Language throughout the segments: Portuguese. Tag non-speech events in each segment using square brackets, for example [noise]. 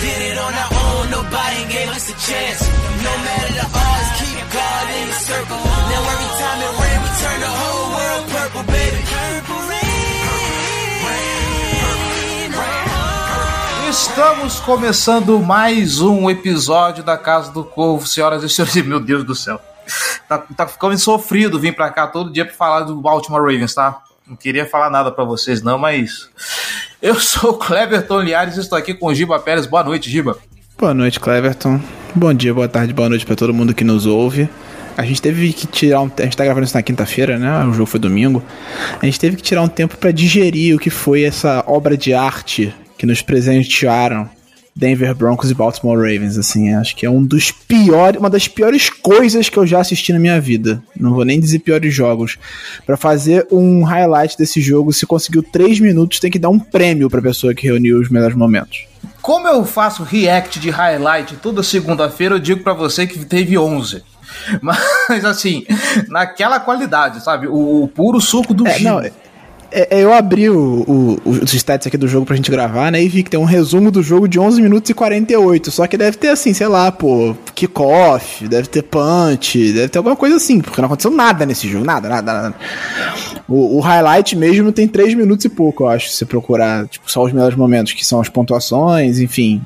Did it on our own, nobody gave us a chance. No matter the odds, keep God in the circle. Now every time it rain, we turn the whole world purple, baby. Estamos começando mais um episódio da Casa do Corvo, senhoras e senhores. Meu Deus do céu. Tá, tá ficando sofrido vir pra cá todo dia pra falar do Baltimore Ravens, tá? Não queria falar nada pra vocês, não, mas. Eu sou o Cleverton Liares e estou aqui com o Giba Pérez. Boa noite, Giba. Boa noite, Cleverton. Bom dia, boa tarde, boa noite pra todo mundo que nos ouve. A gente teve que tirar um. A gente tá gravando isso na quinta-feira, né? O jogo foi domingo. A gente teve que tirar um tempo pra digerir o que foi essa obra de arte que nos presentearam Denver Broncos e Baltimore Ravens, assim, acho que é um dos piores, uma das piores coisas que eu já assisti na minha vida. Não vou nem dizer piores jogos. Pra fazer um highlight desse jogo, se conseguiu 3 minutos, tem que dar um prêmio pra pessoa que reuniu os melhores momentos. Como eu faço react de highlight toda segunda-feira, eu digo pra você que teve 11. [laughs] Mas assim, naquela qualidade, sabe? O, o puro suco do É, não, é, é, eu abri o, o- os stats aqui do jogo pra gente gravar, né? E vi que tem um resumo do jogo de 11 minutos e 48. Só que deve ter, assim, sei lá, pô, kickoff, deve ter punch, deve ter alguma coisa assim, porque não aconteceu nada nesse jogo. Nada, nada, nada. O, o highlight mesmo tem 3 minutos e pouco, eu acho, se você procurar, tipo, só os melhores momentos, que são as pontuações, enfim,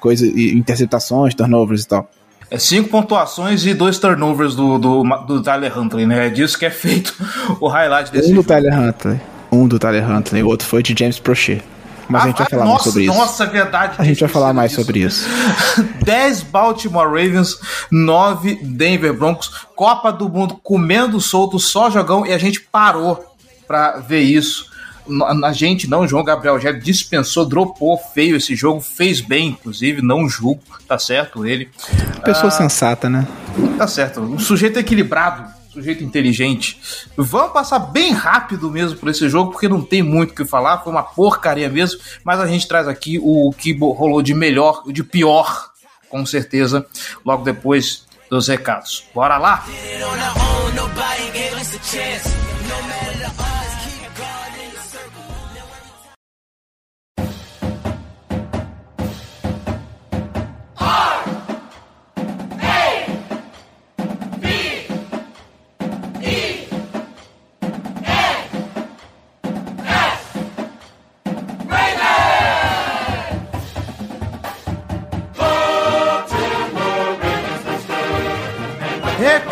coisa, interceptações, turnovers e tal. É cinco pontuações e dois turnovers do, do, do Tyler Huntley, né? É disso que é feito [laughs] o highlight desse Um do. Tyler Huntley. Um do Tyler Huntley, o outro foi de James Prochet. Mas a gente vai Ah, falar nossa, mais sobre isso. Nossa, é verdade. A gente vai falar mais disso. sobre isso. [laughs] 10 Baltimore Ravens, 9 Denver Broncos, Copa do Mundo comendo solto, só jogão, e a gente parou pra ver isso. A gente não, João Gabriel já dispensou, dropou feio esse jogo, fez bem, inclusive, não julgo, tá certo ele. Pessoa sensata, né? Tá certo, um sujeito equilibrado, sujeito inteligente. Vamos passar bem rápido mesmo por esse jogo, porque não tem muito o que falar, foi uma porcaria mesmo, mas a gente traz aqui o que rolou de melhor de pior, com certeza, logo depois dos recados. Bora lá?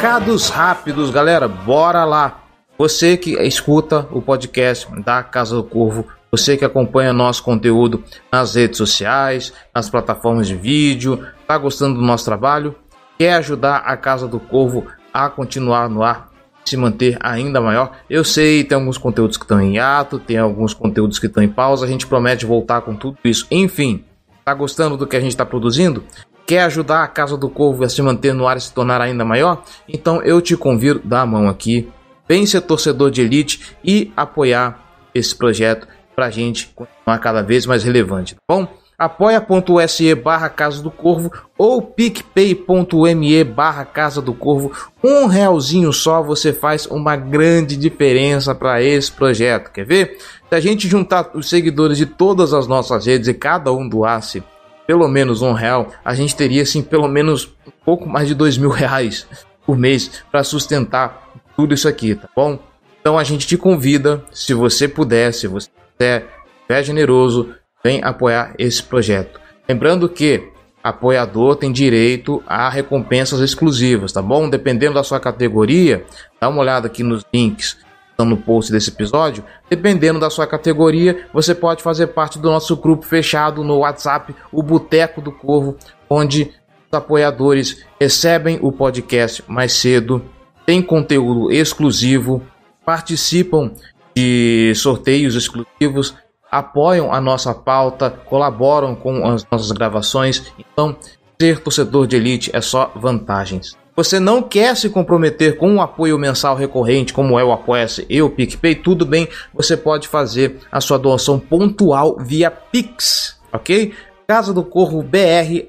Recados rápidos, galera, bora lá. Você que escuta o podcast da Casa do Corvo, você que acompanha nosso conteúdo nas redes sociais, nas plataformas de vídeo, tá gostando do nosso trabalho? Quer ajudar a Casa do Corvo a continuar no ar, se manter ainda maior? Eu sei, tem alguns conteúdos que estão em hiato, tem alguns conteúdos que estão em pausa, a gente promete voltar com tudo isso. Enfim, tá gostando do que a gente está produzindo? Quer ajudar a Casa do Corvo a se manter no ar e se tornar ainda maior? Então eu te convido, dá a mão aqui, vem ser torcedor de elite e apoiar esse projeto pra gente continuar cada vez mais relevante, tá bom? apoia.se barra Casa do Corvo ou picpay.me barra Casa do Corvo. Um realzinho só você faz uma grande diferença para esse projeto. Quer ver? Se a gente juntar os seguidores de todas as nossas redes e cada um doasse pelo menos um real, a gente teria assim pelo menos um pouco mais de dois mil [laughs] reais por mês para sustentar tudo isso aqui, tá bom? Então a gente te convida, se você puder, se você quiser, é generoso, vem apoiar esse projeto. Lembrando que apoiador tem direito a recompensas exclusivas, tá bom? Dependendo da sua categoria, dá uma olhada aqui nos links no post desse episódio. Dependendo da sua categoria, você pode fazer parte do nosso grupo fechado no WhatsApp, o Boteco do Corvo, onde os apoiadores recebem o podcast mais cedo, tem conteúdo exclusivo, participam de sorteios exclusivos, apoiam a nossa pauta, colaboram com as nossas gravações. Então, Ser torcedor de elite é só vantagens. Você não quer se comprometer com um apoio mensal recorrente, como é o Apoia-se e o PicPay, tudo bem, você pode fazer a sua doação pontual via Pix, ok? Casa do Corvo BR,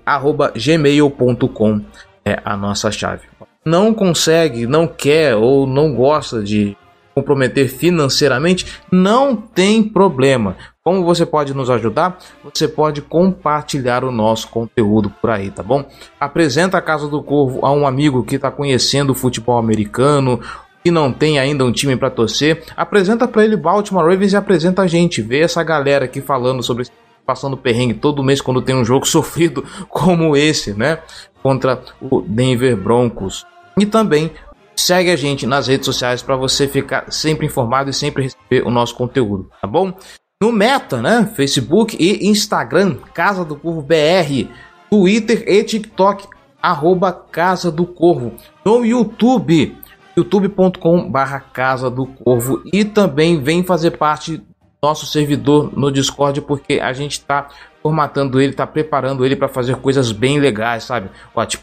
gmail.com é a nossa chave. Não consegue, não quer ou não gosta de comprometer financeiramente, não tem problema. Como você pode nos ajudar? Você pode compartilhar o nosso conteúdo por aí, tá bom? Apresenta a Casa do Corvo a um amigo que está conhecendo o futebol americano, que não tem ainda um time para torcer. Apresenta para ele Baltimore Ravens e apresenta a gente. Vê essa galera aqui falando sobre passando perrengue todo mês quando tem um jogo [laughs] sofrido como esse, né? Contra o Denver Broncos. E também segue a gente nas redes sociais para você ficar sempre informado e sempre receber o nosso conteúdo, tá bom? no Meta, né? Facebook e Instagram, Casa do Corvo BR, Twitter e TikTok, arroba Casa do Corvo, no YouTube, youtube.com barra Casa do Corvo e também vem fazer parte do nosso servidor no Discord porque a gente está formatando ele, está preparando ele para fazer coisas bem legais, sabe? Watch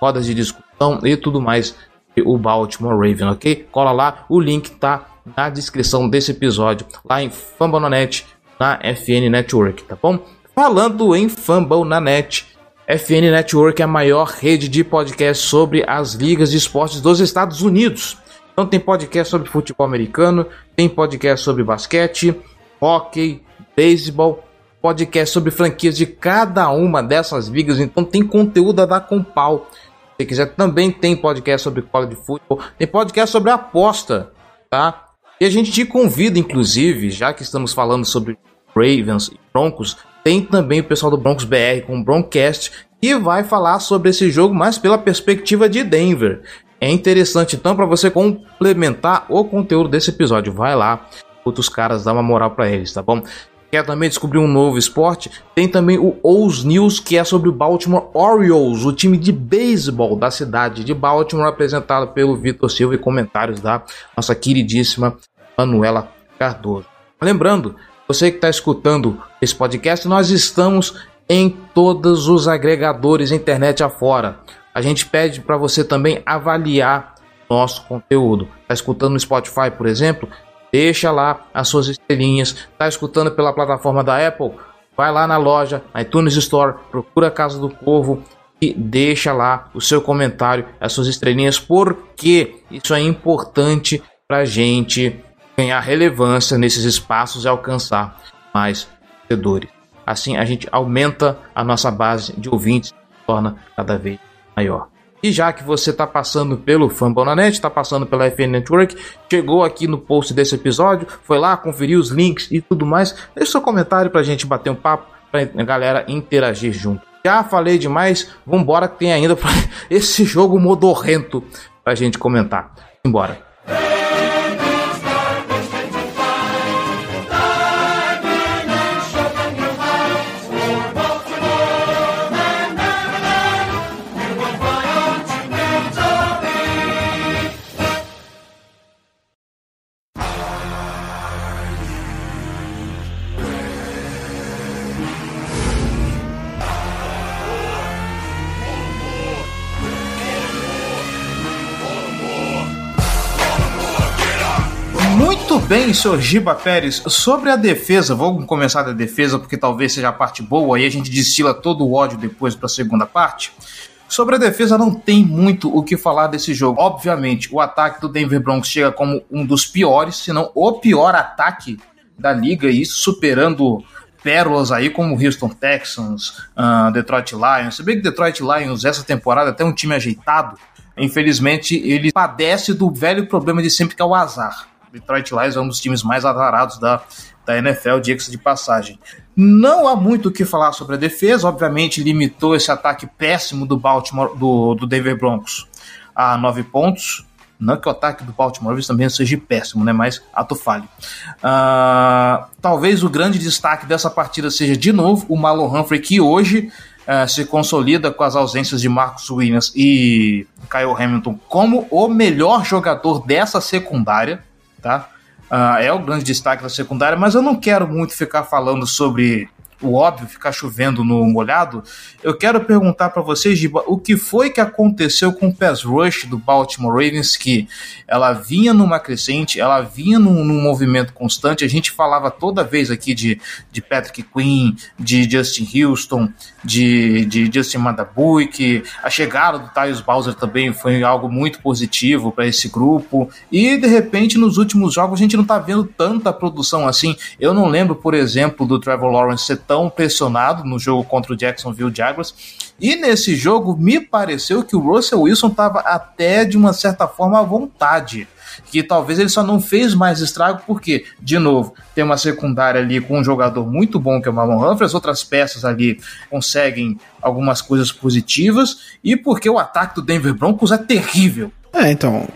rodas de discussão e tudo mais. O Baltimore Raven, ok? Cola lá, o link tá na descrição desse episódio, lá em Fambonanet, na FN Network, tá bom? Falando em Fumble na net, FN Network é a maior rede de podcast sobre as ligas de esportes dos Estados Unidos. Então tem podcast sobre futebol americano, tem podcast sobre basquete, hockey, beisebol, podcast sobre franquias de cada uma dessas ligas. Então tem conteúdo a dar com pau. Se quiser, também tem podcast sobre college futebol, tem podcast sobre aposta, tá? E a gente te convida, inclusive, já que estamos falando sobre Ravens e Broncos, tem também o pessoal do Broncos BR com o Broncast, que vai falar sobre esse jogo, mas pela perspectiva de Denver. É interessante, então, para você complementar o conteúdo desse episódio. Vai lá, outros caras, dá uma moral para eles, tá bom? Quer também descobrir um novo esporte? Tem também o O's News, que é sobre o Baltimore Orioles, o time de beisebol da cidade de Baltimore, apresentado pelo Vitor Silva e comentários da nossa queridíssima Manuela Cardoso. Lembrando, você que está escutando esse podcast, nós estamos em todos os agregadores internet afora. A gente pede para você também avaliar nosso conteúdo. Está escutando no Spotify, por exemplo? Deixa lá as suas estrelinhas. Tá escutando pela plataforma da Apple? Vai lá na loja, iTunes Store, procura a Casa do Corvo e deixa lá o seu comentário, as suas estrelinhas, porque isso é importante para a gente ganhar relevância nesses espaços e alcançar mais seguidores. Assim a gente aumenta a nossa base de ouvintes torna cada vez maior. E já que você está passando pelo Fambonanet, está passando pela FN Network, chegou aqui no post desse episódio, foi lá, conferiu os links e tudo mais, deixa seu comentário para a gente bater um papo, para a galera interagir junto. Já falei demais, vambora que tem ainda [laughs] esse jogo modorrento para a gente comentar. Embora. Bem, senhor Giba Pérez, sobre a defesa, vamos começar da defesa porque talvez seja a parte boa e a gente destila todo o ódio depois para a segunda parte. Sobre a defesa, não tem muito o que falar desse jogo. Obviamente, o ataque do Denver Broncos chega como um dos piores, se não o pior ataque da liga, e isso superando pérolas aí como Houston Texans, uh, Detroit Lions. Se bem que Detroit Lions, essa temporada, até um time ajeitado, infelizmente, ele padece do velho problema de sempre que é o azar. Detroit Lions é um dos times mais azarados da, da NFL, diga-se de passagem. Não há muito o que falar sobre a defesa, obviamente limitou esse ataque péssimo do Baltimore, do, do Denver Broncos a nove pontos. Não que o ataque do Baltimore também seja péssimo, né? Mas ato falho. Uh, talvez o grande destaque dessa partida seja, de novo, o Marlon Humphrey, que hoje uh, se consolida com as ausências de Marcus Williams e Kyle Hamilton como o melhor jogador dessa secundária tá? Uh, é o grande destaque da secundária, mas eu não quero muito ficar falando sobre o óbvio, ficar chovendo no molhado, eu quero perguntar para vocês, Giba, o que foi que aconteceu com o pass rush do Baltimore Ravens, que ela vinha numa crescente, ela vinha num, num movimento constante, a gente falava toda vez aqui de, de Patrick Quinn, de Justin Houston, de, de Justin Madabuik, a chegada do Tyus Bowser também foi algo muito positivo para esse grupo, e de repente nos últimos jogos a gente não tá vendo tanta produção assim, eu não lembro, por exemplo, do Trevor Lawrence tão pressionado no jogo contra o Jacksonville Jaguars. E nesse jogo me pareceu que o Russell Wilson estava até de uma certa forma à vontade. Que talvez ele só não fez mais estrago porque, de novo, tem uma secundária ali com um jogador muito bom que é o Marlon Humphrey, as outras peças ali conseguem algumas coisas positivas e porque o ataque do Denver Broncos é terrível. É, então,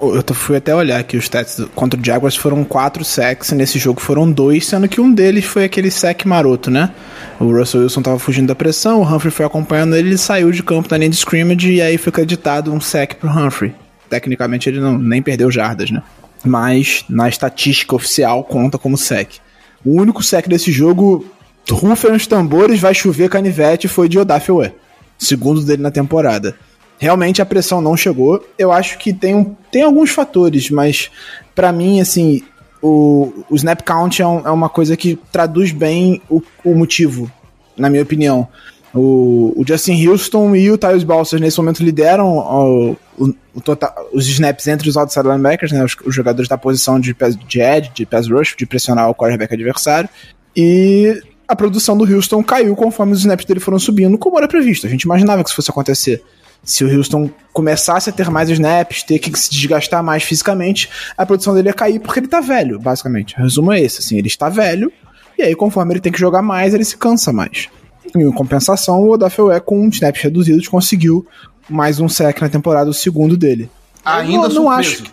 eu fui até olhar aqui os stats contra o Jaguars foram quatro sacks, nesse jogo foram dois, sendo que um deles foi aquele sack maroto, né? O Russell Wilson tava fugindo da pressão, o Humphrey foi acompanhando ele, ele saiu de campo na linha de scrimmage e aí foi acreditado um sack pro Humphrey. Tecnicamente ele não, nem perdeu jardas, né? Mas na estatística oficial conta como sack. O único sack desse jogo, rufem os tambores, vai chover canivete, foi de Odafe Segundo dele na temporada realmente a pressão não chegou. Eu acho que tem, um, tem alguns fatores, mas para mim, assim, o, o snap count é, um, é, uma coisa que traduz bem o, o motivo, na minha opinião. O, o, Justin Houston e o Tyus Balser nesse momento lideram o, o, total, os snaps entre os outside linebackers, né, os, os, jogadores da posição de, de edge, de pass rush, de pressionar o quarterback adversário. E a produção do Houston caiu conforme os snaps dele foram subindo, como era previsto. A gente imaginava que isso fosse acontecer se o Houston começasse a ter mais snaps, ter que se desgastar mais fisicamente, a produção dele ia cair porque ele tá velho, basicamente. O resumo é esse, assim, ele está velho, e aí conforme ele tem que jogar mais, ele se cansa mais. Em compensação, o Odafe com snaps reduzidos conseguiu mais um sec na temporada, o segundo dele. Ainda eu não, não acho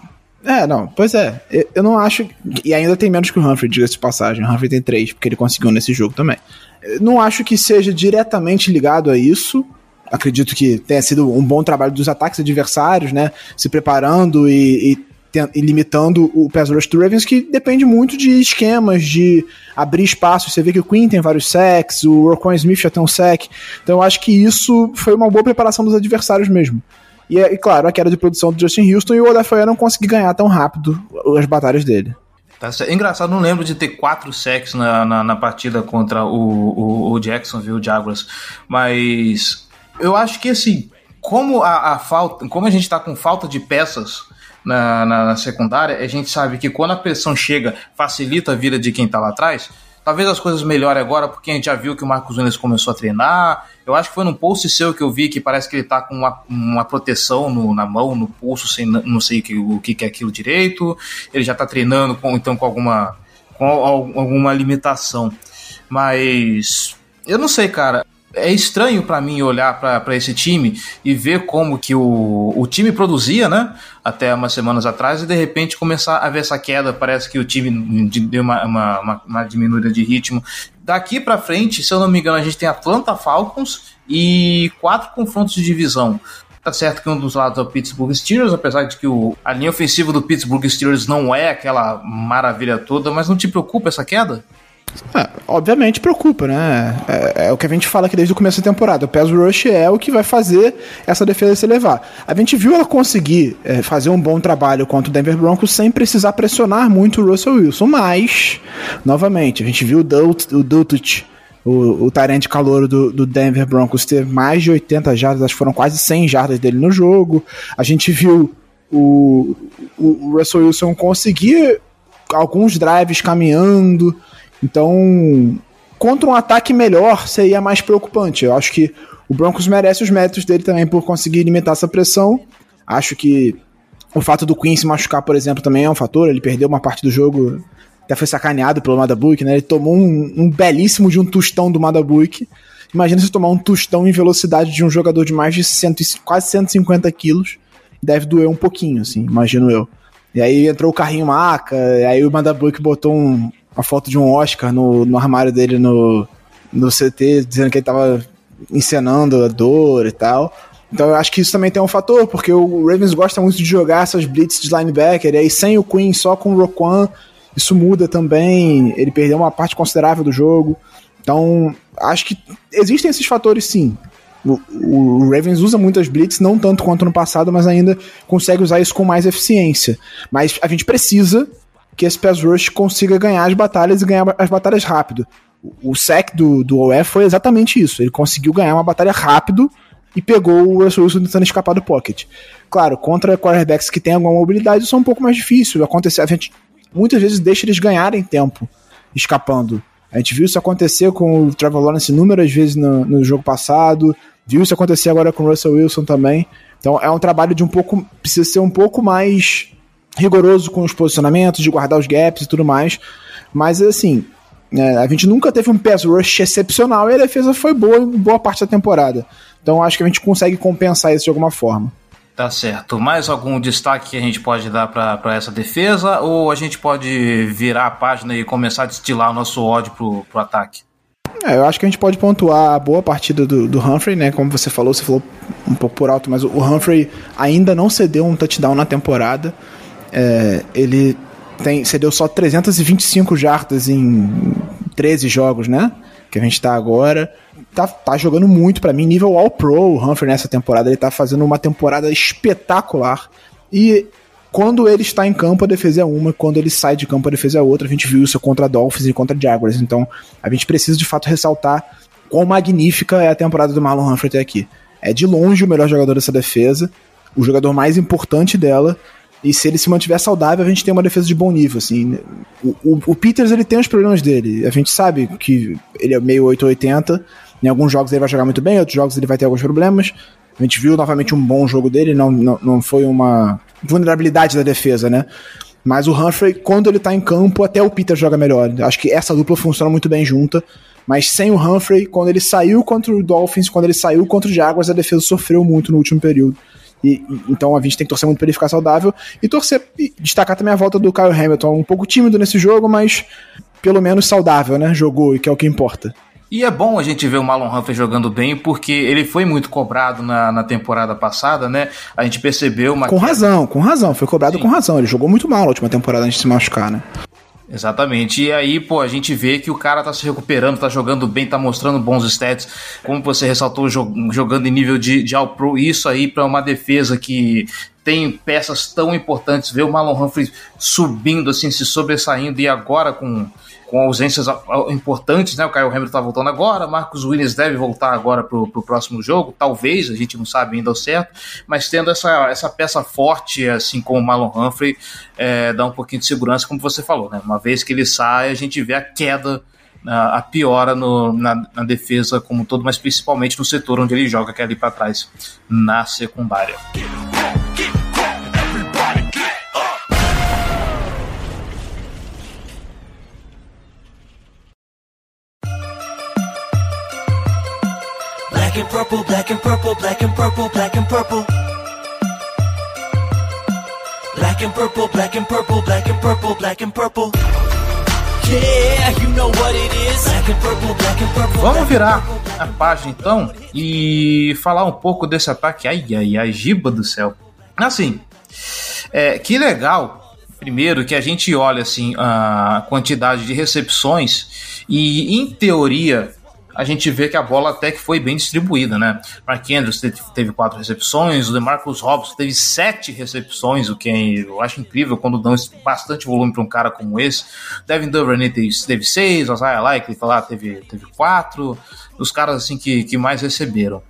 é, não, pois é. Eu não acho. E ainda tem menos que o Humphrey, diga-se de passagem. O Humphrey tem três, porque ele conseguiu nesse jogo também. Eu não acho que seja diretamente ligado a isso acredito que tenha sido um bom trabalho dos ataques adversários, né? Se preparando e, e e limitando o pass rush do Ravens, que depende muito de esquemas, de abrir espaço. Você vê que o Quinn tem vários sacks, o Roquan Smith já tem um sack. Então eu acho que isso foi uma boa preparação dos adversários mesmo. E, e claro, a queda de produção do Justin Houston e o Odafoya não conseguir ganhar tão rápido as batalhas dele. Tá engraçado, não lembro de ter quatro sacks na, na, na partida contra o, o, o Jacksonville Jaguars, mas eu acho que assim, como a, a falta, como a gente está com falta de peças na, na, na, secundária, a gente sabe que quando a pressão chega, facilita a vida de quem está lá atrás. Talvez as coisas melhorem agora, porque a gente já viu que o Marcos Nunes começou a treinar. Eu acho que foi num post seu que eu vi que parece que ele está com uma, uma proteção no, na mão, no pulso, sem, não sei o que, o que é aquilo direito. Ele já está treinando com, então com alguma, com alguma limitação. Mas eu não sei, cara é estranho para mim olhar para esse time e ver como que o, o time produzia, né? Até umas semanas atrás, e de repente começar a ver essa queda. Parece que o time deu uma, uma, uma, uma diminuída de ritmo. Daqui para frente, se eu não me engano, a gente tem Atlanta Falcons e quatro confrontos de divisão. Tá certo que um dos lados é o Pittsburgh Steelers, apesar de que o, a linha ofensiva do Pittsburgh Steelers não é aquela maravilha toda, mas não te preocupa essa queda? É, obviamente preocupa, né? É, é, o que a gente fala aqui desde o começo da temporada. O pass rush é o que vai fazer essa defesa se elevar. A gente viu ela conseguir é, fazer um bom trabalho contra o Denver Broncos sem precisar pressionar muito o Russell Wilson, mas, novamente, a gente viu o Dutch, o, o Tyrant calor do, do Denver Broncos, ter mais de 80 jardas, acho que foram quase 100 jardas dele no jogo. A gente viu o, o Russell Wilson conseguir alguns drives caminhando então, contra um ataque melhor, seria mais preocupante. Eu acho que o Broncos merece os méritos dele também por conseguir limitar essa pressão. Acho que o fato do Queen se machucar, por exemplo, também é um fator. Ele perdeu uma parte do jogo, até foi sacaneado pelo Madabuik, né? Ele tomou um, um belíssimo de um tostão do Madabuik. Imagina se tomar um tostão em velocidade de um jogador de mais de cento, quase 150 quilos. Deve doer um pouquinho, assim, imagino eu. E aí entrou o carrinho maca, e aí o Madabuik botou um, uma foto de um Oscar no, no armário dele no, no CT, dizendo que ele tava encenando a dor e tal. Então eu acho que isso também tem um fator, porque o Ravens gosta muito de jogar essas blitz de linebacker, e aí sem o Queen, só com o Roquan, isso muda também. Ele perdeu uma parte considerável do jogo. Então, acho que existem esses fatores sim. O, o Ravens usa muitas blitz, não tanto quanto no passado, mas ainda consegue usar isso com mais eficiência. Mas a gente precisa que esse pass rush consiga ganhar as batalhas e ganhar as batalhas rápido. O sec do, do OF foi exatamente isso. Ele conseguiu ganhar uma batalha rápido e pegou o Russell Wilson tentando escapar do pocket. Claro, contra quarterbacks que têm alguma mobilidade, isso é um pouco mais difícil. Acontecer, a gente muitas vezes deixa eles ganharem tempo escapando. A gente viu isso acontecer com o Trevor Lawrence inúmeras vezes no, no jogo passado, viu isso acontecer agora com o Russell Wilson também. Então é um trabalho de um pouco. Precisa ser um pouco mais rigoroso com os posicionamentos, de guardar os gaps e tudo mais. Mas assim, é, a gente nunca teve um pass rush excepcional e a defesa foi boa em boa parte da temporada. Então acho que a gente consegue compensar isso de alguma forma. Tá certo. Mais algum destaque que a gente pode dar para essa defesa? Ou a gente pode virar a página e começar a destilar o nosso ódio pro, pro ataque? É, eu acho que a gente pode pontuar a boa partida do, do Humphrey, né? Como você falou, você falou um pouco por alto, mas o Humphrey ainda não cedeu um touchdown na temporada. É, ele tem, cedeu só 325 jardas em 13 jogos, né? Que a gente tá agora tá, tá jogando muito para mim, nível All-Pro, o Humphrey nessa temporada. Ele tá fazendo uma temporada espetacular. E quando ele está em campo, a defesa é uma, quando ele sai de campo, a defesa é outra. A gente viu isso contra Dolphins e contra Jaguars. Então, a gente precisa de fato ressaltar quão magnífica é a temporada do Marlon Humphrey até aqui. É de longe o melhor jogador dessa defesa, o jogador mais importante dela. E se ele se mantiver saudável, a gente tem uma defesa de bom nível, assim. O, o, o Peters, ele tem os problemas dele. A gente sabe que ele é meio 880, em alguns jogos ele vai jogar muito bem, em outros jogos ele vai ter alguns problemas. A gente viu novamente um bom jogo dele, não, não, não foi uma vulnerabilidade da defesa, né? Mas o Humphrey, quando ele tá em campo, até o Peter joga melhor. Acho que essa dupla funciona muito bem junta. Mas sem o Humphrey, quando ele saiu contra o Dolphins, quando ele saiu contra o Jaguars, a defesa sofreu muito no último período. E, então a gente tem que torcer muito para ele ficar saudável e torcer e destacar também a volta do Kyle Hamilton, um pouco tímido nesse jogo, mas pelo menos saudável, né? Jogou e que é o que importa. E é bom a gente ver o Marlon Humphrey jogando bem, porque ele foi muito cobrado na, na temporada passada, né? A gente percebeu uma. Com razão, com razão. Foi cobrado Sim. com razão. Ele jogou muito mal na última temporada antes de se machucar, né? Exatamente. E aí, pô, a gente vê que o cara tá se recuperando, tá jogando bem, tá mostrando bons stats. Como você ressaltou, jogando em nível de, de All Pro. Isso aí para uma defesa que tem peças tão importantes. Ver o Marlon Humphrey subindo, assim, se sobressaindo e agora com com ausências importantes, né? O Kyle Hamilton tá voltando agora, Marcos Williams deve voltar agora pro, pro próximo jogo, talvez, a gente não sabe ainda o certo, mas tendo essa, essa peça forte, assim como o Marlon Humphrey, é, dá um pouquinho de segurança, como você falou, né? Uma vez que ele sai, a gente vê a queda a piora no, na, na, defesa como um todo, mas principalmente no setor onde ele joga, que é ali para trás, na secundária. And purple, black and purple, black and purple, black and purple. Black and purple, black and purple, black and purple, black and purple. Yeah, you know what it is. Black and purple, black and purple. Vamos virar a página então e falar um pouco desse ataque. Ai, ai, ai, giba do céu. Assim, é, que legal. Primeiro que a gente olha assim a quantidade de recepções e em teoria a gente vê que a bola até que foi bem distribuída, né? Mark Andrews teve, quatro recepções, o DeMarcus Robson teve sete recepções, o que é, eu acho incrível quando dão bastante volume para um cara como esse. Devin Duvernay teve, seis, o Isaiah Likely teve, teve quatro, os caras assim que, que mais receberam.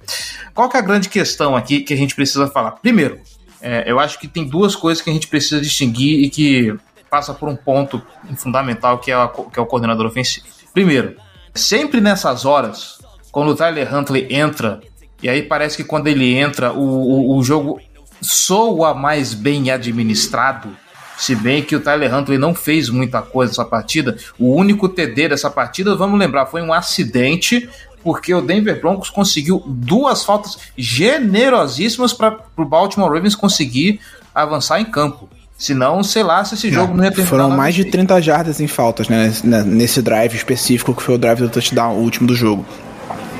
Qual que é a grande questão aqui que a gente precisa falar? Primeiro, é, eu acho que tem duas coisas que a gente precisa distinguir e que passa por um ponto fundamental que é, a, que é o coordenador ofensivo. Primeiro, Sempre nessas horas, quando o Tyler Huntley entra, e aí parece que quando ele entra, o, o, o jogo soa mais bem administrado. Se bem que o Tyler Huntley não fez muita coisa nessa partida, o único TD dessa partida, vamos lembrar, foi um acidente, porque o Denver Broncos conseguiu duas faltas generosíssimas para o Baltimore Ravens conseguir avançar em campo. Senão, sei lá se esse jogo não, não ia ter Foram mais de 30 jardas em faltas, né? Nesse drive específico que foi o drive do touchdown, o último do jogo.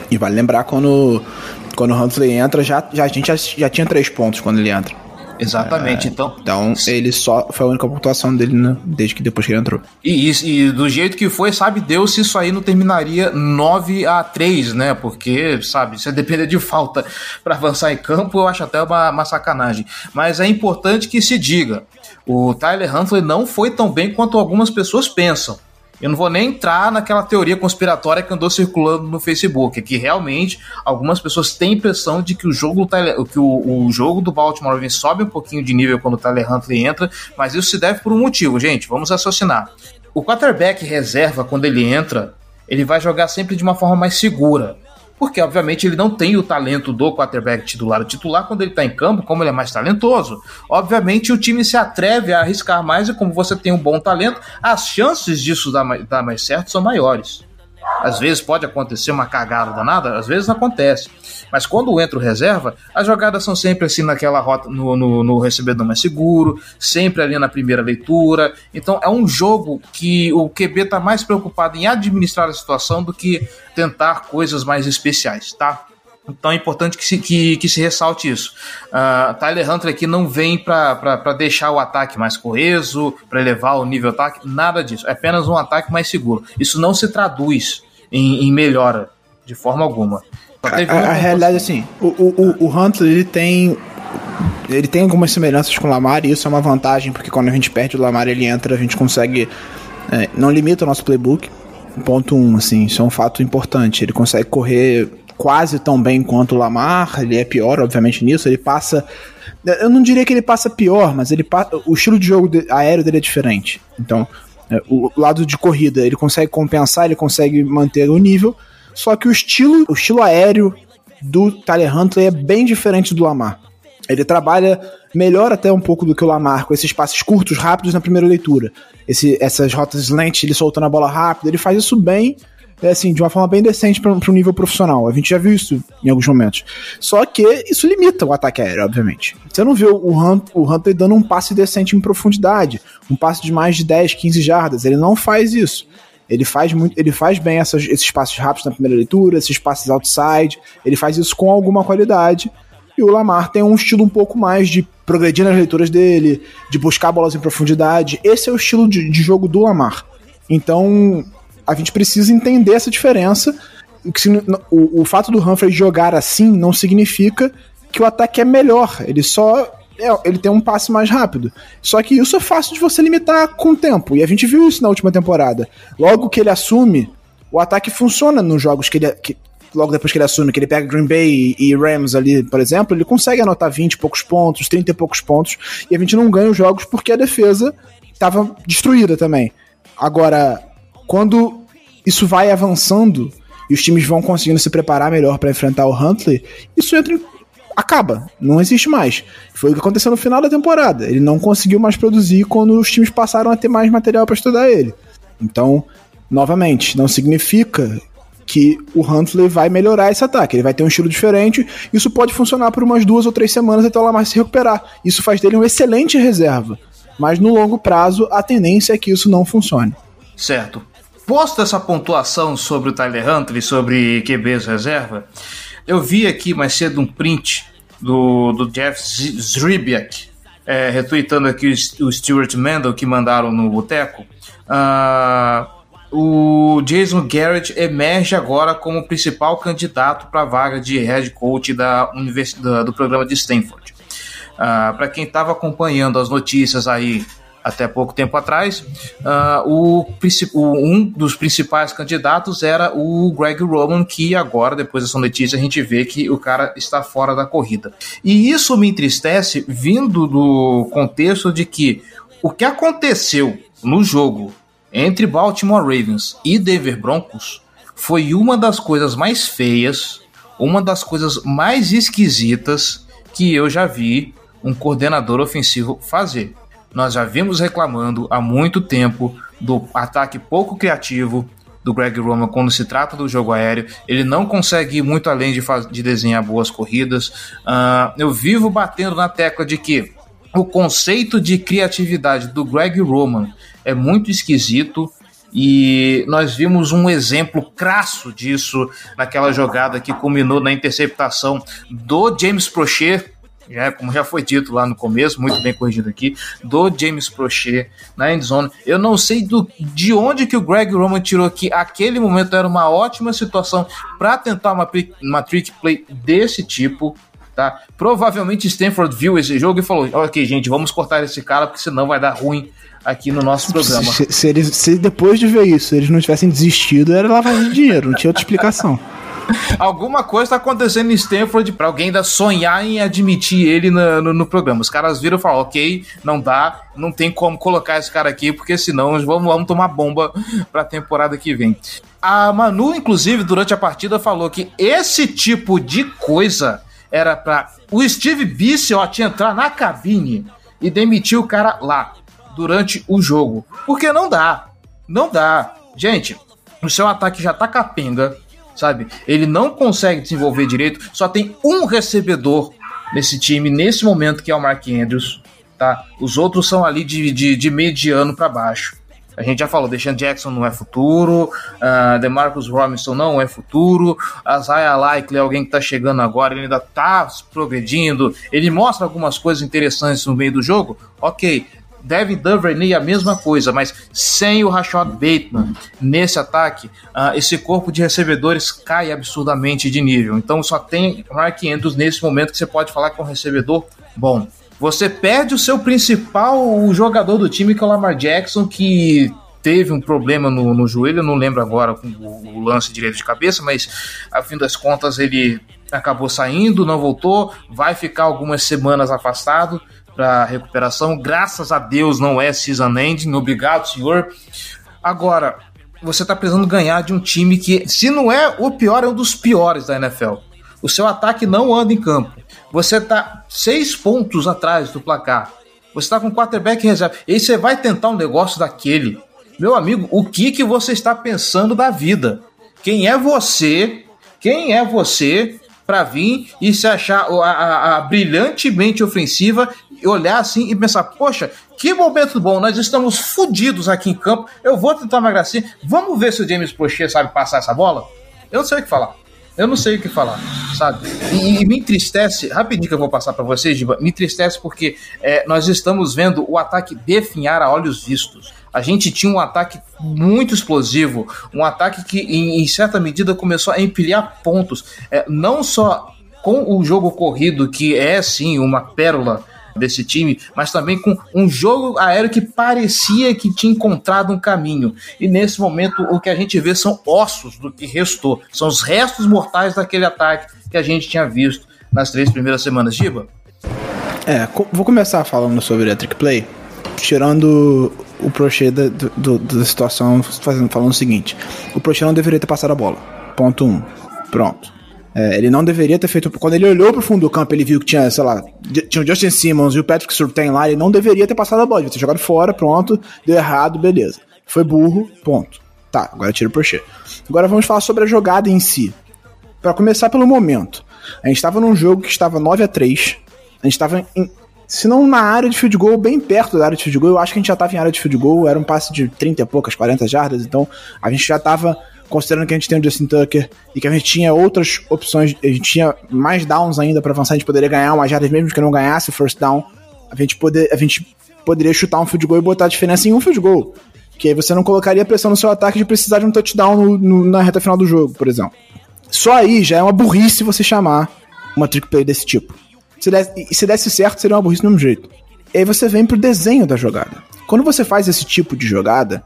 E vale lembrar quando, quando o Huntley entra, já, já, a gente já, já tinha três pontos quando ele entra. Exatamente. É, então, então ele só foi a única pontuação dele né, desde que depois que ele entrou. E, e, e, do jeito que foi, sabe Deus se isso aí não terminaria 9 a 3, né? Porque, sabe, se depender de falta [laughs] para avançar em campo, eu acho até uma, uma sacanagem. Mas é importante que se diga: o Tyler Huntley não foi tão bem quanto algumas pessoas pensam. Eu não vou nem entrar naquela teoria conspiratória que andou circulando no Facebook, que realmente algumas pessoas têm a impressão de que o jogo que o, o jogo do Baltimore Ravens sobe um pouquinho de nível quando o Tyler Huntley entra, mas isso se deve por um motivo, gente. Vamos raciocinar. O quarterback reserva, quando ele entra, ele vai jogar sempre de uma forma mais segura porque obviamente ele não tem o talento do quarterback titular. O titular, quando ele está em campo, como ele é mais talentoso, obviamente o time se atreve a arriscar mais e como você tem um bom talento, as chances disso dar mais, dar mais certo são maiores. Às vezes pode acontecer uma cagada danada, às vezes acontece. Mas quando entra o reserva, as jogadas são sempre assim naquela rota, no, no, no, recebedor mais seguro, sempre ali na primeira leitura. Então é um jogo que o QB está mais preocupado em administrar a situação do que tentar coisas mais especiais, tá? Então é importante que se, que, que se ressalte isso. Uh, Tyler Hunter aqui não vem para deixar o ataque mais coeso, para elevar o nível ataque, nada disso. É apenas um ataque mais seguro. Isso não se traduz em, em melhora de forma alguma. A, a realidade é assim, o, o, o Hunter ele tem ele tem algumas semelhanças com o Lamar e isso é uma vantagem porque quando a gente perde o Lamar ele entra a gente consegue é, não limita o nosso playbook ponto um assim isso é um fato importante ele consegue correr quase tão bem quanto o Lamar ele é pior obviamente nisso ele passa eu não diria que ele passa pior mas ele o estilo de jogo aéreo dele é diferente então é, o lado de corrida ele consegue compensar ele consegue manter o nível só que o estilo, o estilo aéreo do Tyler Huntley é bem diferente do Lamar. Ele trabalha melhor até um pouco do que o Lamar, com esses passes curtos, rápidos na primeira leitura. Esse, essas rotas slant, ele soltando a bola rápido, ele faz isso bem, é assim, de uma forma bem decente para um nível profissional. A gente já viu isso em alguns momentos. Só que isso limita o ataque aéreo, obviamente. Você não vê o, Hunt, o Hunter dando um passe decente em profundidade, um passe de mais de 10, 15 jardas. Ele não faz isso. Ele faz muito, ele faz bem essas, esses passos rápidos na primeira leitura, esses passos outside, ele faz isso com alguma qualidade. E o Lamar tem um estilo um pouco mais de progredir nas leituras dele, de buscar bolas em profundidade. Esse é o estilo de, de jogo do Lamar. Então, a gente precisa entender essa diferença. O, o fato do Humphrey jogar assim não significa que o ataque é melhor. Ele só é, ele tem um passe mais rápido. Só que isso é fácil de você limitar com o tempo. E a gente viu isso na última temporada. Logo que ele assume, o ataque funciona nos jogos que ele. Que, logo depois que ele assume, que ele pega Green Bay e Rams ali, por exemplo, ele consegue anotar 20 e poucos pontos, 30 e poucos pontos. E a gente não ganha os jogos porque a defesa estava destruída também. Agora, quando isso vai avançando e os times vão conseguindo se preparar melhor para enfrentar o Huntley, isso entra em acaba, não existe mais. Foi o que aconteceu no final da temporada. Ele não conseguiu mais produzir quando os times passaram a ter mais material para estudar ele. Então, novamente, não significa que o Huntley vai melhorar esse ataque. Ele vai ter um estilo diferente. Isso pode funcionar por umas duas ou três semanas até o Lamar se recuperar. Isso faz dele um excelente reserva. Mas no longo prazo, a tendência é que isso não funcione. Certo. Posto essa pontuação sobre o Tyler Huntley, sobre QBs reserva, eu vi aqui mais cedo um print do, do Jeff Zribiak, é, retweetando aqui o, o Stuart Mendel que mandaram no boteco. Uh, o Jason Garrett emerge agora como principal candidato para a vaga de head coach da universidade, do programa de Stanford. Uh, para quem estava acompanhando as notícias aí até pouco tempo atrás, uh, o, um dos principais candidatos era o Greg Roman, que agora, depois dessa notícia, a gente vê que o cara está fora da corrida. E isso me entristece vindo do contexto de que o que aconteceu no jogo entre Baltimore Ravens e Denver Broncos foi uma das coisas mais feias, uma das coisas mais esquisitas que eu já vi um coordenador ofensivo fazer. Nós já vimos reclamando há muito tempo do ataque pouco criativo do Greg Roman quando se trata do jogo aéreo. Ele não consegue ir muito além de, de desenhar boas corridas. Uh, eu vivo batendo na tecla de que o conceito de criatividade do Greg Roman é muito esquisito. E nós vimos um exemplo crasso disso naquela jogada que culminou na interceptação do James Prochet já, como já foi dito lá no começo, muito bem corrigido aqui, do James Prochet na endzone. Eu não sei do, de onde que o Greg Roman tirou que aquele momento era uma ótima situação para tentar uma, uma trick play desse tipo. Tá? Provavelmente Stanford viu esse jogo e falou: Ok, gente, vamos cortar esse cara porque senão vai dar ruim aqui no nosso programa. Se, se, eles, se depois de ver isso eles não tivessem desistido, era lavagem de dinheiro, não tinha outra explicação. Alguma coisa está acontecendo em Stanford para alguém ainda sonhar em admitir ele no, no, no, programa. Os caras viram e falaram: ok, não dá, não tem como colocar esse cara aqui, porque senão vamos, vamos tomar bomba para a temporada que vem. A Manu, inclusive, durante a partida, falou que esse tipo de coisa era para o Steve Bissott entrar na cabine e demitir o cara lá durante o jogo. Porque não dá. Não dá. Gente, o seu ataque já tá capenga sabe? Ele não consegue desenvolver direito, só tem um recebedor nesse time nesse momento que é o Mark Andrews, tá? Os outros são ali de, de, de mediano para baixo. A gente já falou, Deshaun Jackson não é futuro, uh, DeMarcus Robinson não é futuro, Isaiah Likely é alguém que tá chegando agora, ele ainda tá progredindo, ele mostra algumas coisas interessantes no meio do jogo, ok, Devin Duvernay a mesma coisa, mas sem o Rashad Bateman nesse ataque, uh, esse corpo de recebedores cai absurdamente de nível. Então só tem Mark Andrews nesse momento que você pode falar com um recebedor bom. Você perde o seu principal jogador do time, que é o Lamar Jackson, que teve um problema no, no joelho, não lembro agora o, o lance direito de cabeça, mas a fim das contas ele acabou saindo, não voltou, vai ficar algumas semanas afastado para recuperação. Graças a Deus não é season ending. Obrigado, senhor. Agora, você está precisando ganhar de um time que, se não é o pior, é um dos piores da NFL. O seu ataque não anda em campo. Você está seis pontos atrás do placar. Você está com quarterback reserva. E você vai tentar um negócio daquele. Meu amigo, o que, que você está pensando da vida? Quem é você? Quem é você para vir e se achar a, a, a, brilhantemente ofensiva olhar assim e pensar, poxa, que momento bom, nós estamos fodidos aqui em campo, eu vou tentar uma gracinha, vamos ver se o James Prochet sabe passar essa bola? Eu não sei o que falar. Eu não sei o que falar, sabe? E, e me entristece, rapidinho que eu vou passar para vocês, me entristece porque é, nós estamos vendo o ataque definhar a olhos vistos. A gente tinha um ataque muito explosivo, um ataque que, em, em certa medida, começou a empilhar pontos, é, não só com o jogo corrido, que é sim uma pérola desse time, mas também com um jogo aéreo que parecia que tinha encontrado um caminho. E nesse momento o que a gente vê são ossos do que restou, são os restos mortais daquele ataque que a gente tinha visto nas três primeiras semanas. Giba? É, vou começar falando sobre a trick play, tirando o Prochet da, do, da situação, fazendo, falando o seguinte: o Prochet não deveria ter passado a bola. Ponto 1. Um. Pronto. É, ele não deveria ter feito. Quando ele olhou pro fundo do campo, ele viu que tinha, sei lá, tinha o Justin Simmons e o Patrick Surtain lá, ele não deveria ter passado a bola, devia ter jogado fora, pronto, deu errado, beleza. Foi burro, ponto. Tá, agora tira o Prochet. Agora vamos falar sobre a jogada em si. Para começar pelo momento. A gente estava num jogo que estava 9 a 3 A gente estava em, se não na área de field goal, bem perto da área de field goal. Eu acho que a gente já estava em área de field goal, era um passe de 30 e poucas, 40 jardas, então a gente já estava considerando que a gente tem o Justin Tucker e que a gente tinha outras opções, a gente tinha mais downs ainda para avançar, a gente poderia ganhar umas jardas mesmo que não ganhasse o first down, a gente, poder, a gente poderia chutar um field goal e botar a diferença em um field goal. Que aí você não colocaria pressão no seu ataque de precisar de um touchdown no, no, na reta final do jogo, por exemplo. Só aí já é uma burrice você chamar uma trick play desse tipo. Se desse, se desse certo, seria uma burrice do mesmo jeito. E aí você vem pro desenho da jogada. Quando você faz esse tipo de jogada,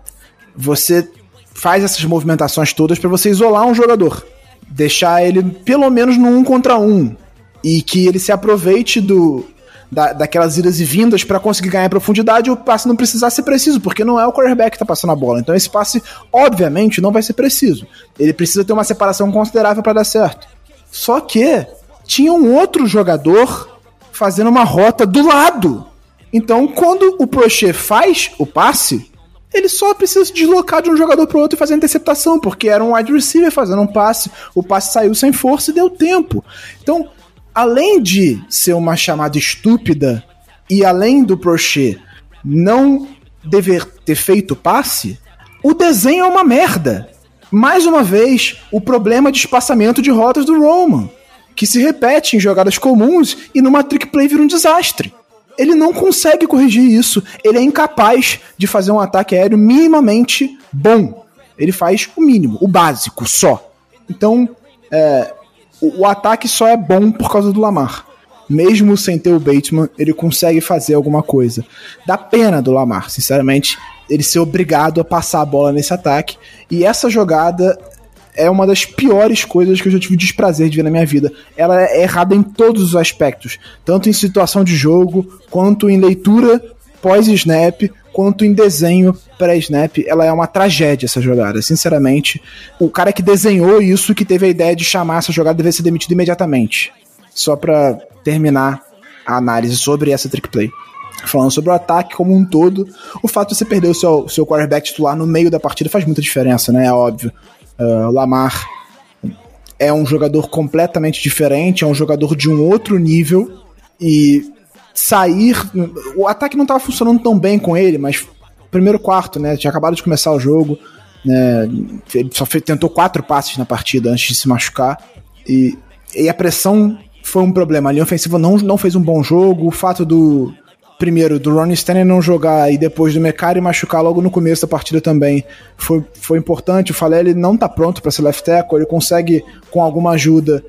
você faz essas movimentações todas para você isolar um jogador, deixar ele pelo menos no um contra um e que ele se aproveite do da, daquelas idas e vindas para conseguir ganhar profundidade e o passe não precisar ser preciso, porque não é o quarterback que tá passando a bola. Então esse passe, obviamente, não vai ser preciso. Ele precisa ter uma separação considerável para dar certo. Só que tinha um outro jogador fazendo uma rota do lado. Então, quando o Prochet faz o passe, ele só precisa se deslocar de um jogador para outro e fazer a interceptação, porque era um wide receiver fazendo um passe, o passe saiu sem força e deu tempo. Então, além de ser uma chamada estúpida e além do Prochet não dever ter feito passe, o desenho é uma merda. Mais uma vez, o problema de espaçamento de rotas do Roman. Que se repete em jogadas comuns e numa trick play vira um desastre. Ele não consegue corrigir isso. Ele é incapaz de fazer um ataque aéreo minimamente bom. Ele faz o mínimo, o básico só. Então, é, o, o ataque só é bom por causa do Lamar mesmo sem ter o Bateman, ele consegue fazer alguma coisa. Dá pena do Lamar, sinceramente, ele ser obrigado a passar a bola nesse ataque. E essa jogada é uma das piores coisas que eu já tive desprazer de ver na minha vida. Ela é errada em todos os aspectos, tanto em situação de jogo, quanto em leitura pós-snap, quanto em desenho pré-snap. Ela é uma tragédia essa jogada, sinceramente. O cara que desenhou isso, que teve a ideia de chamar essa jogada, deve ser demitido imediatamente. Só pra terminar a análise sobre essa trick play. Falando sobre o ataque como um todo, o fato de você perder o seu, seu quarterback titular no meio da partida faz muita diferença, né? É óbvio. Uh, Lamar é um jogador completamente diferente, é um jogador de um outro nível e sair. O ataque não estava funcionando tão bem com ele, mas primeiro quarto, né? Tinha acabado de começar o jogo, né? Ele só fez, tentou quatro passes na partida antes de se machucar e, e a pressão foi um problema. A linha ofensiva não, não fez um bom jogo. O fato do. Primeiro, do Ronnie Stanley não jogar e depois do Mecari machucar logo no começo da partida também foi, foi importante. O Falele não tá pronto para ser left tackle, ele consegue, com alguma ajuda,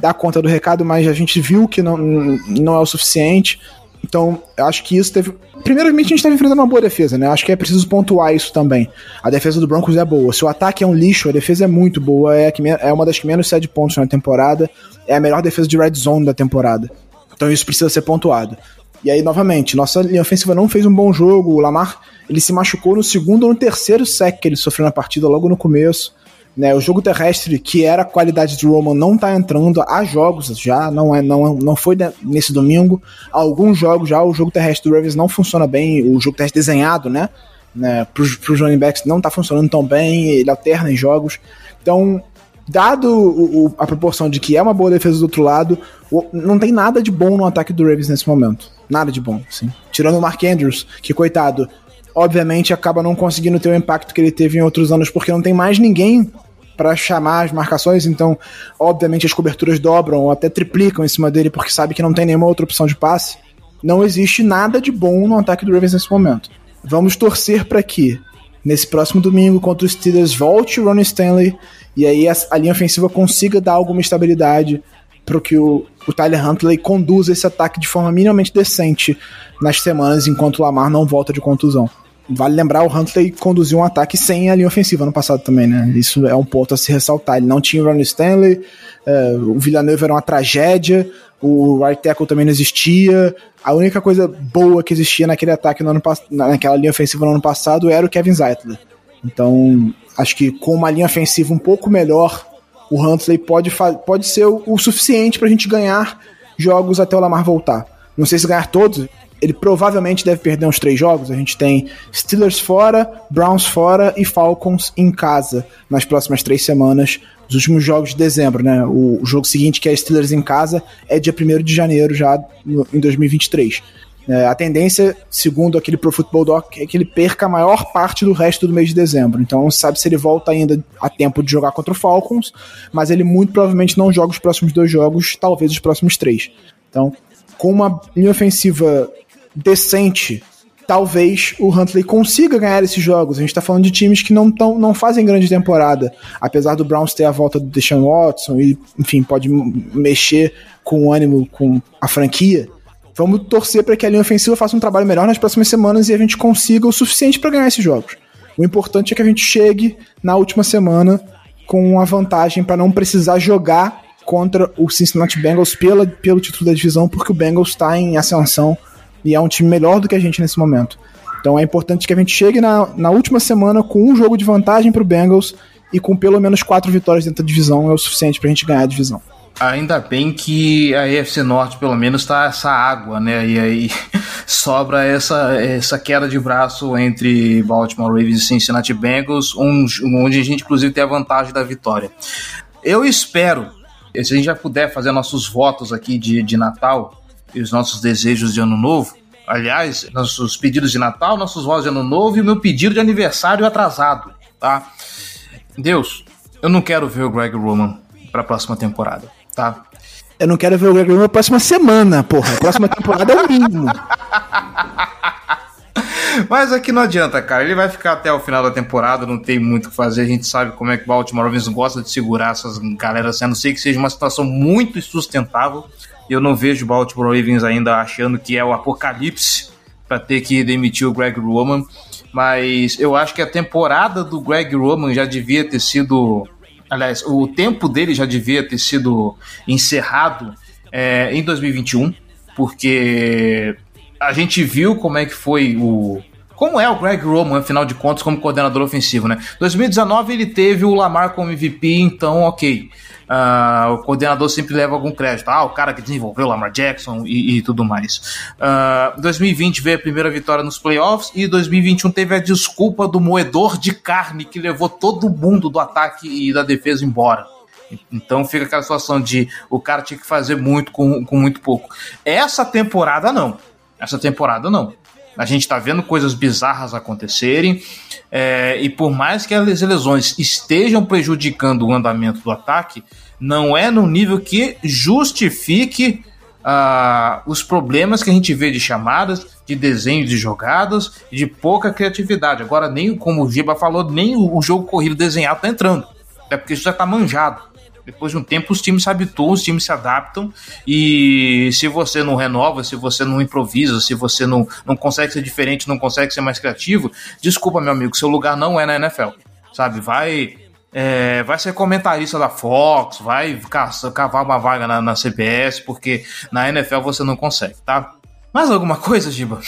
dar conta do recado, mas a gente viu que não, não é o suficiente. Então, acho que isso teve. Primeiramente, a gente estava enfrentando uma boa defesa, né? Acho que é preciso pontuar isso também. A defesa do Broncos é boa. Se o ataque é um lixo, a defesa é muito boa. É, que é uma das que menos cede pontos na temporada é a melhor defesa de red zone da temporada. Então isso precisa ser pontuado. E aí, novamente, nossa linha ofensiva não fez um bom jogo. O Lamar ele se machucou no segundo ou no terceiro sec que ele sofreu na partida, logo no começo. Né, o jogo terrestre, que era a qualidade de Roman, não tá entrando. Há jogos já, não, é, não, não foi nesse domingo. Há alguns jogos já, o jogo terrestre do Ravens não funciona bem. O jogo terrestre desenhado, né? né pros, pros running backs não tá funcionando tão bem. Ele alterna em jogos. Então, dado o, o, a proporção de que é uma boa defesa do outro lado, o, não tem nada de bom no ataque do Ravens nesse momento. Nada de bom, sim. Tirando o Mark Andrews, que coitado, obviamente acaba não conseguindo ter o impacto que ele teve em outros anos, porque não tem mais ninguém para chamar as marcações, então, obviamente, as coberturas dobram ou até triplicam em cima dele, porque sabe que não tem nenhuma outra opção de passe. Não existe nada de bom no ataque do Ravens nesse momento. Vamos torcer para que, nesse próximo domingo contra os Steelers, volte o Ronnie Stanley e aí a, a linha ofensiva consiga dar alguma estabilidade para que o, o Tyler Huntley conduza esse ataque de forma minimamente decente nas semanas enquanto o Lamar não volta de contusão. Vale lembrar, o Huntley conduziu um ataque sem a linha ofensiva no passado também, né? Isso é um ponto a se ressaltar. Ele não tinha o Ronnie Stanley, uh, o Villanova era uma tragédia, o right tackle também não existia. A única coisa boa que existia naquele ataque no ano naquela linha ofensiva no ano passado era o Kevin Zeitler. Então, acho que com uma linha ofensiva um pouco melhor, o Huntley pode, pode ser o, o suficiente para a gente ganhar jogos até o Lamar voltar. Não sei se ganhar todos, ele provavelmente deve perder uns três jogos. A gente tem Steelers fora, Browns fora e Falcons em casa nas próximas três semanas. Os últimos jogos de dezembro, né? O, o jogo seguinte, que é Steelers em casa, é dia 1 de janeiro já no, em 2023. É, a tendência, segundo aquele Pro Football Doc, é que ele perca a maior parte do resto do mês de dezembro. Então não se sabe se ele volta ainda a tempo de jogar contra o Falcons, mas ele muito provavelmente não joga os próximos dois jogos, talvez os próximos três. Então, com uma linha ofensiva decente, talvez o Huntley consiga ganhar esses jogos. A gente está falando de times que não, tão, não fazem grande temporada, apesar do Browns ter a volta do Deshaun Watson e, enfim, pode mexer com o ânimo, com a franquia. Vamos torcer para que a linha ofensiva faça um trabalho melhor nas próximas semanas e a gente consiga o suficiente para ganhar esses jogos. O importante é que a gente chegue na última semana com uma vantagem para não precisar jogar contra o Cincinnati Bengals pela, pelo título da divisão, porque o Bengals está em ascensão e é um time melhor do que a gente nesse momento. Então é importante que a gente chegue na, na última semana com um jogo de vantagem para o Bengals e com pelo menos quatro vitórias dentro da divisão é o suficiente para a gente ganhar a divisão. Ainda bem que a EFC Norte pelo menos tá essa água, né? E aí [laughs] sobra essa, essa queda de braço entre Baltimore Ravens e Cincinnati Bengals, um, onde a gente inclusive tem a vantagem da vitória. Eu espero, se a gente já puder fazer nossos votos aqui de, de Natal e os nossos desejos de Ano Novo, aliás, nossos pedidos de Natal, nossos votos de Ano Novo e o meu pedido de aniversário atrasado, tá? Deus, eu não quero ver o Greg Roman para a próxima temporada tá? Eu não quero ver o Greg Roman na próxima semana, porra. A próxima temporada é o mínimo. [laughs] Mas aqui não adianta, cara. Ele vai ficar até o final da temporada, não tem muito o que fazer. A gente sabe como é que o Baltimore Ravens gosta de segurar essas galeras, a não ser que seja uma situação muito insustentável. Eu não vejo o Baltimore Ravens ainda achando que é o apocalipse para ter que demitir o Greg Roman. Mas eu acho que a temporada do Greg Roman já devia ter sido. Aliás, o tempo dele já devia ter sido encerrado é, em 2021, porque a gente viu como é que foi o. Como é o Greg Roman, afinal de contas, como coordenador ofensivo, né? 2019 ele teve o Lamar como MVP, então ok. Uh, o coordenador sempre leva algum crédito. Ah, o cara que desenvolveu Lamar Jackson e, e tudo mais. Uh, 2020 veio a primeira vitória nos playoffs e 2021 teve a desculpa do moedor de carne que levou todo mundo do ataque e da defesa embora. Então fica aquela situação de o cara tinha que fazer muito com, com muito pouco. Essa temporada não. Essa temporada não. A gente está vendo coisas bizarras acontecerem. É, e por mais que as lesões estejam prejudicando o andamento do ataque, não é no nível que justifique uh, os problemas que a gente vê de chamadas, de desenho de jogadas e de pouca criatividade. Agora, nem como o Giba falou, nem o jogo corrido desenhado está entrando. É porque isso já está manjado. Depois de um tempo, os times se habituam, os times se adaptam. E se você não renova, se você não improvisa, se você não, não consegue ser diferente, não consegue ser mais criativo, desculpa, meu amigo, seu lugar não é na NFL. Sabe? Vai. É, vai ser comentarista da Fox, vai cavar uma vaga na, na CBS, porque na NFL você não consegue, tá? Mais alguma coisa, Giba?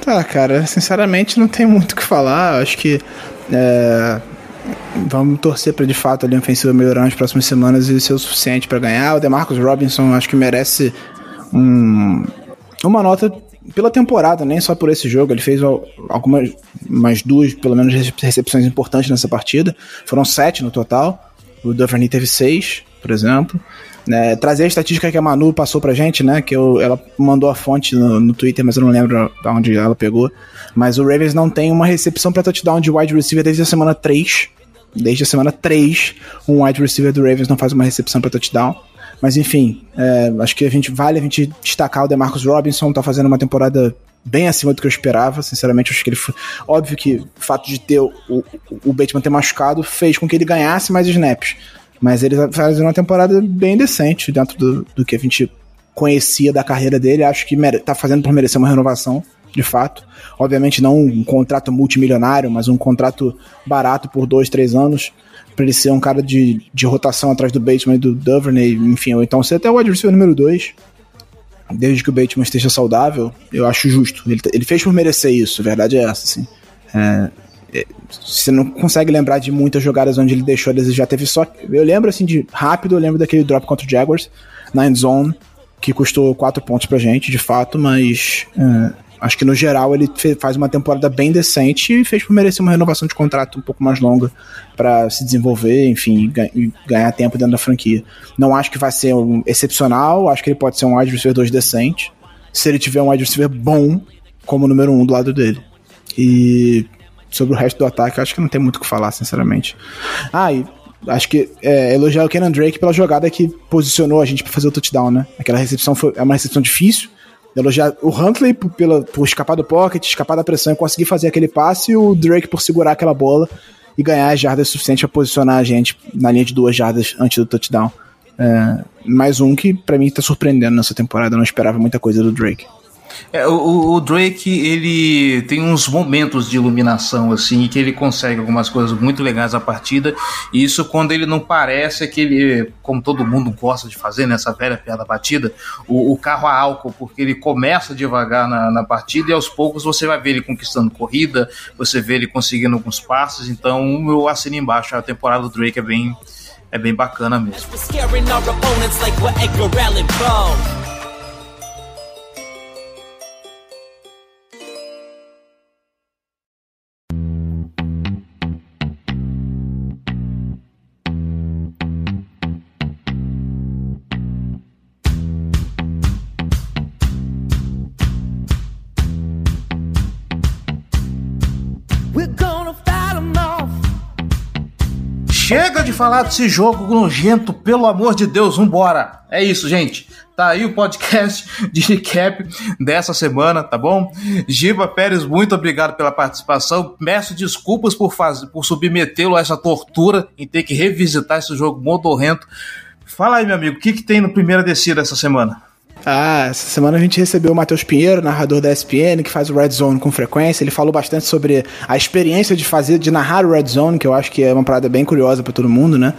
Tá, cara, sinceramente não tem muito o que falar. Acho que é, vamos torcer para de fato a linha ofensiva melhorar nas próximas semanas e ser o suficiente para ganhar. O DeMarcus Robinson acho que merece um, uma nota pela temporada, nem só por esse jogo. Ele fez algumas, mais duas, pelo menos, recepções importantes nessa partida. Foram sete no total. O Duvernay teve seis, por exemplo. É, trazer a estatística que a Manu passou pra gente, né? Que eu, ela mandou a fonte no, no Twitter, mas eu não lembro de onde ela pegou. Mas o Ravens não tem uma recepção para touchdown de wide receiver desde a semana 3. Desde a semana 3, um wide receiver do Ravens não faz uma recepção para touchdown. Mas enfim, é, acho que a gente vale a gente destacar o DeMarcus Robinson, tá fazendo uma temporada bem acima do que eu esperava, sinceramente, acho que ele foi... Óbvio que o fato de ter o, o, o Bateman ter machucado fez com que ele ganhasse mais snaps, mas ele tá fazendo uma temporada bem decente dentro do, do que a gente conhecia da carreira dele, acho que mere... tá fazendo por merecer uma renovação, de fato. Obviamente não um contrato multimilionário, mas um contrato barato por dois, três anos, para ele ser um cara de, de rotação atrás do Bateman e do Duvernay, enfim, ou então ser até o receiver número dois, desde que o Bateman esteja saudável, eu acho justo. Ele, ele fez por merecer isso, a verdade é essa, assim. É, é, você não consegue lembrar de muitas jogadas onde ele deixou a desejar. Teve só. Eu lembro assim de rápido, eu lembro daquele drop contra o Jaguars na end zone, que custou 4 pontos pra gente, de fato, mas. É, Acho que no geral ele faz uma temporada bem decente e fez por merecer uma renovação de contrato um pouco mais longa para se desenvolver, enfim, e ganhar tempo dentro da franquia. Não acho que vai ser um excepcional, acho que ele pode ser um wide receiver 2 decente, se ele tiver um wide receiver bom como número 1 um do lado dele. E sobre o resto do ataque, acho que não tem muito o que falar, sinceramente. Ah, e acho que é, elogiar o Kenan Drake pela jogada que posicionou a gente para fazer o touchdown, né? Aquela recepção foi é uma recepção difícil, elogiar o Huntley por, pela, por escapar do pocket, escapar da pressão e conseguir fazer aquele passe, e o Drake por segurar aquela bola e ganhar as jardas suficientes para posicionar a gente na linha de duas jardas antes do touchdown. É, mais um que para mim tá surpreendendo nessa temporada, eu não esperava muita coisa do Drake. É, o, o, Drake, ele tem uns momentos de iluminação, assim, que ele consegue algumas coisas muito legais a partida. E isso quando ele não parece aquele, como todo mundo gosta de fazer nessa velha piada batida, o, o, carro a álcool, porque ele começa devagar na, na, partida e aos poucos você vai ver ele conquistando corrida, você vê ele conseguindo alguns passos. Então eu assino embaixo, a temporada do Drake é bem, é bem bacana mesmo. Chega de falar desse jogo nojento, pelo amor de Deus, vambora. É isso, gente. Tá aí o podcast [laughs] de recap dessa semana, tá bom? Giba Pérez, muito obrigado pela participação. Peço desculpas por, fazer, por submetê-lo a essa tortura em ter que revisitar esse jogo modorrento. Fala aí, meu amigo, o que, que tem no primeira descida essa semana? Ah, essa semana a gente recebeu o Matheus Pinheiro, narrador da ESPN, que faz o Red Zone com frequência. Ele falou bastante sobre a experiência de fazer, de narrar o Red Zone, que eu acho que é uma parada bem curiosa para todo mundo, né?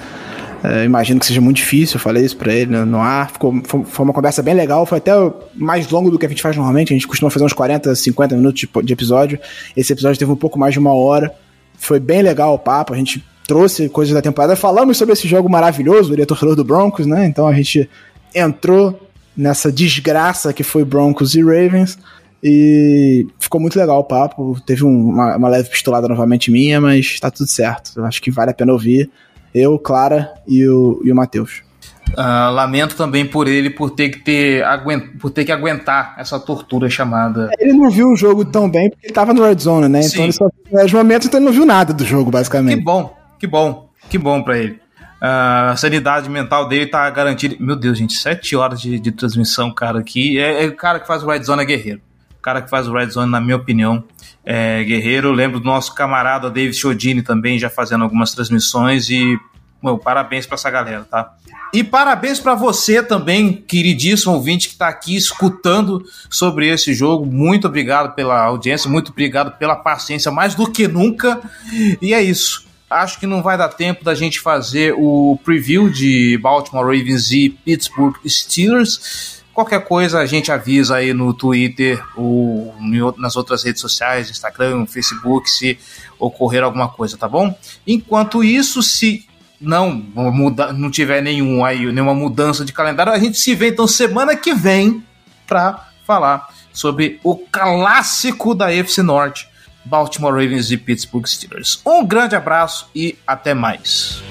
É, imagino que seja muito difícil, eu falei isso pra ele né, no ar. Ficou, foi, uma conversa bem legal, foi até mais longo do que a gente faz normalmente. A gente costuma fazer uns 40, 50 minutos de, de episódio. Esse episódio teve um pouco mais de uma hora. Foi bem legal o papo, a gente trouxe coisas da temporada. Falamos sobre esse jogo maravilhoso, ele é torcedor do Broncos, né? Então a gente entrou nessa desgraça que foi Broncos e Ravens. E ficou muito legal o papo. Teve um, uma, uma, leve pistolada novamente minha, mas tá tudo certo. Eu acho que vale a pena ouvir. Eu, Clara e o, e o Matheus. Uh, lamento também por ele por ter que ter por ter que aguentar essa tortura chamada. Ele não viu o jogo tão bem porque ele tava no Red Zone, né? Sim. Então ele só nos momentos então ele não viu nada do jogo, basicamente. Que bom, que bom, que bom para ele. A sanidade mental dele tá garantida. Meu Deus, gente, sete horas de, de transmissão, cara, aqui. É, é, o cara que faz o Red Zone é guerreiro. O cara que faz o Red Zone, na minha opinião, é guerreiro. Lembro do nosso camarada David Chiodini também já fazendo algumas transmissões e Bom, parabéns para essa galera, tá? E parabéns para você também, queridíssimo ouvinte que está aqui escutando sobre esse jogo. Muito obrigado pela audiência, muito obrigado pela paciência, mais do que nunca. E é isso. Acho que não vai dar tempo da gente fazer o preview de Baltimore Ravens e Pittsburgh Steelers. Qualquer coisa a gente avisa aí no Twitter ou nas outras redes sociais, Instagram, Facebook, se ocorrer alguma coisa, tá bom? Enquanto isso, se não muda, não tiver nenhum aí, nenhuma mudança de calendário, a gente se vê então semana que vem para falar sobre o clássico da FC Norte, Baltimore Ravens e Pittsburgh Steelers. Um grande abraço e até mais.